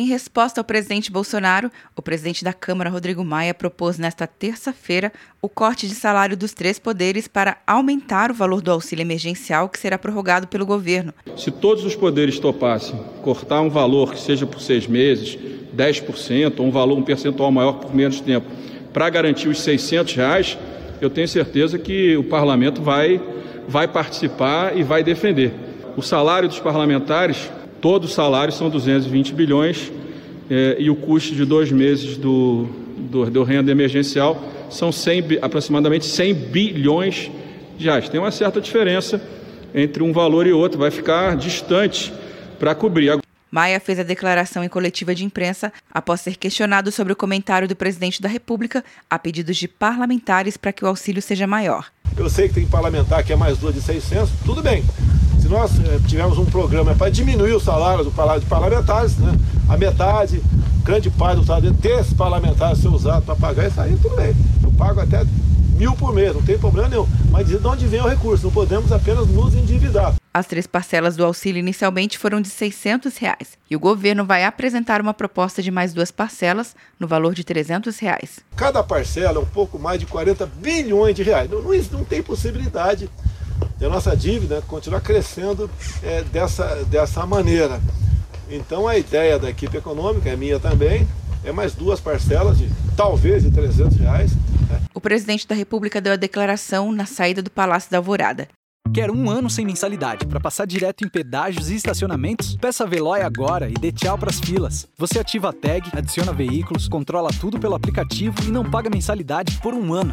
Em resposta ao presidente Bolsonaro, o presidente da Câmara, Rodrigo Maia, propôs nesta terça-feira o corte de salário dos três poderes para aumentar o valor do auxílio emergencial que será prorrogado pelo governo. Se todos os poderes topassem cortar um valor que seja por seis meses, 10%, ou um valor, um percentual maior por menos tempo, para garantir os 600 reais, eu tenho certeza que o parlamento vai, vai participar e vai defender. O salário dos parlamentares Todos os salários são 220 bilhões eh, e o custo de dois meses do, do, do renda emergencial são 100, aproximadamente 100 bilhões de reais. Tem uma certa diferença entre um valor e outro, vai ficar distante para cobrir. Maia fez a declaração em coletiva de imprensa após ser questionado sobre o comentário do presidente da República a pedidos de parlamentares para que o auxílio seja maior. Eu sei que tem parlamentar que é mais duas de 600, tudo bem nós é, tivemos um programa para diminuir o salário do de parlamentares, né? a metade, grande parte do salário desses parlamentares ser usado para pagar isso aí, tudo bem. Eu pago até mil por mês, não tem problema nenhum. Mas de onde vem o recurso? Não podemos apenas nos endividar. As três parcelas do auxílio inicialmente foram de 600 reais, e o governo vai apresentar uma proposta de mais duas parcelas no valor de 300 reais. Cada parcela é um pouco mais de 40 bilhões de reais. Não, não, não tem possibilidade e a nossa dívida continuar crescendo é, dessa, dessa maneira. Então a ideia da equipe econômica, é minha também, é mais duas parcelas de talvez de 300 reais. Né? O presidente da República deu a declaração na saída do Palácio da Alvorada. Quer um ano sem mensalidade para passar direto em pedágios e estacionamentos? Peça a Veloy agora e dê tchau para as filas. Você ativa a tag, adiciona veículos, controla tudo pelo aplicativo e não paga mensalidade por um ano.